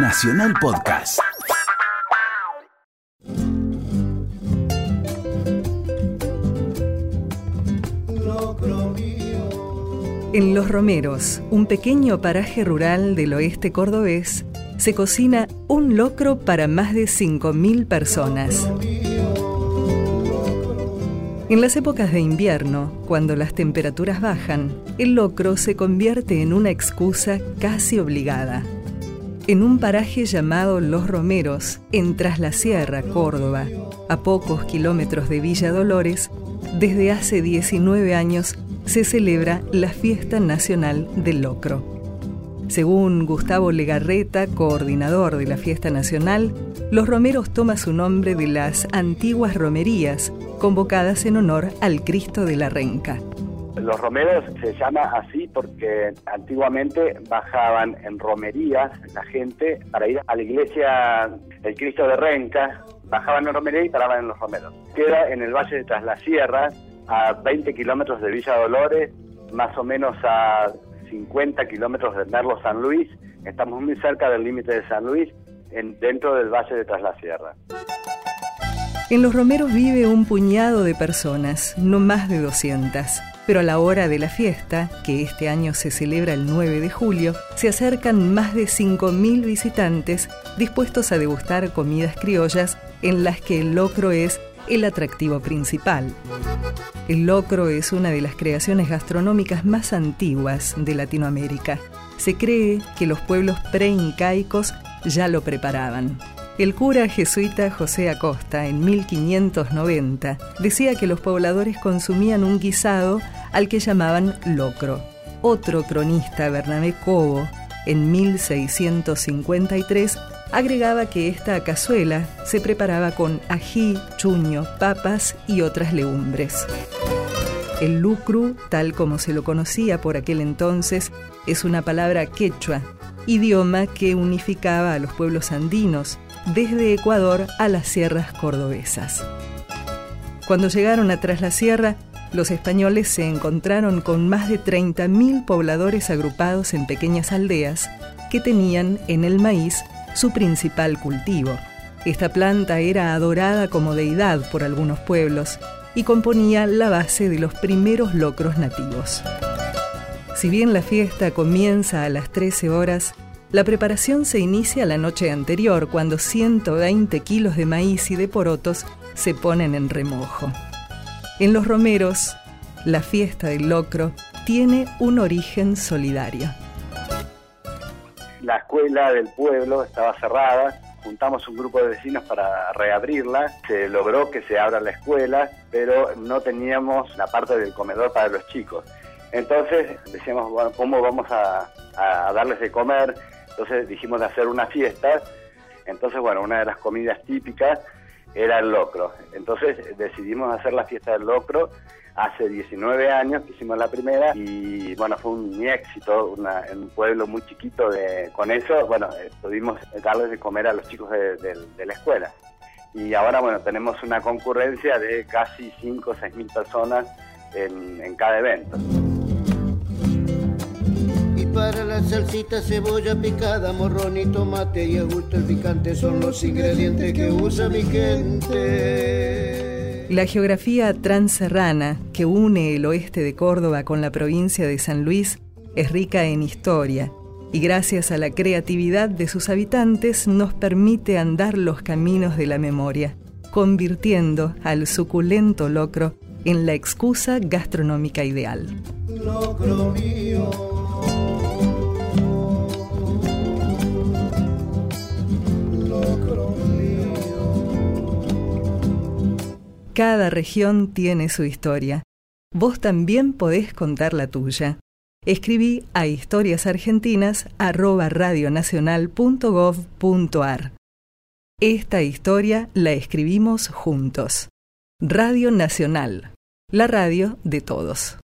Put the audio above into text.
Nacional Podcast. En Los Romeros, un pequeño paraje rural del oeste cordobés, se cocina un locro para más de 5.000 personas. En las épocas de invierno, cuando las temperaturas bajan, el locro se convierte en una excusa casi obligada. En un paraje llamado Los Romeros, en Tras la Sierra, Córdoba, a pocos kilómetros de Villa Dolores, desde hace 19 años se celebra la Fiesta Nacional del Locro. Según Gustavo Legarreta, coordinador de la Fiesta Nacional, Los Romeros toma su nombre de las antiguas romerías convocadas en honor al Cristo de la Renca. Los romeros se llama así porque antiguamente bajaban en romerías la gente para ir a la iglesia del Cristo de Renca, bajaban en romería y paraban en los romeros. Queda en el Valle de Tras la Sierra, a 20 kilómetros de Villa Dolores, más o menos a 50 kilómetros de Merlo San Luis. Estamos muy cerca del límite de San Luis, en, dentro del Valle de Tras la Sierra. En Los Romeros vive un puñado de personas, no más de 200. Pero a la hora de la fiesta, que este año se celebra el 9 de julio, se acercan más de 5.000 visitantes dispuestos a degustar comidas criollas en las que el locro es el atractivo principal. El locro es una de las creaciones gastronómicas más antiguas de Latinoamérica. Se cree que los pueblos preincaicos ya lo preparaban. El cura jesuita José Acosta, en 1590, decía que los pobladores consumían un guisado al que llamaban locro. Otro cronista, Bernabé Cobo, en 1653, agregaba que esta cazuela se preparaba con ají, chuño, papas y otras legumbres. El lucru, tal como se lo conocía por aquel entonces, es una palabra quechua, idioma que unificaba a los pueblos andinos, desde Ecuador a las sierras cordobesas. Cuando llegaron a Tras la Sierra, los españoles se encontraron con más de 30.000 pobladores agrupados en pequeñas aldeas que tenían en el maíz su principal cultivo. Esta planta era adorada como deidad por algunos pueblos y componía la base de los primeros locros nativos. Si bien la fiesta comienza a las 13 horas, la preparación se inicia la noche anterior cuando 120 kilos de maíz y de porotos se ponen en remojo. En los romeros, la fiesta del locro tiene un origen solidario la escuela del pueblo estaba cerrada, juntamos un grupo de vecinos para reabrirla, se logró que se abra la escuela, pero no teníamos la parte del comedor para los chicos. Entonces decíamos, bueno, ¿cómo vamos a, darles de comer? Entonces dijimos de hacer una fiesta. Entonces, bueno, una de las comidas típicas era el locro. Entonces decidimos hacer la fiesta del locro hace 19 años que hicimos la primera y bueno, fue un éxito en un pueblo muy chiquito. De, con eso, bueno, eh, pudimos darles de comer a los chicos de, la escuela. Y ahora, bueno, tenemos una concurrencia de casi 5 o 6 mil personas en cada evento. Salsita, cebolla picada, morrón y tomate y a gusto el picante son los ingredientes que usa mi gente. La geografía transerrana que une el oeste de Córdoba con la provincia de San Luis es rica en historia y gracias a la creatividad de sus habitantes nos permite andar los caminos de la memoria, convirtiendo al suculento locro en la excusa gastronómica ideal. Locro Cada región tiene su historia. Vos también podés contar la tuya. Escribí a historiasargentinas@radionacional.gov.ar. Esta historia la escribimos juntos. Radio Nacional, la radio de todos.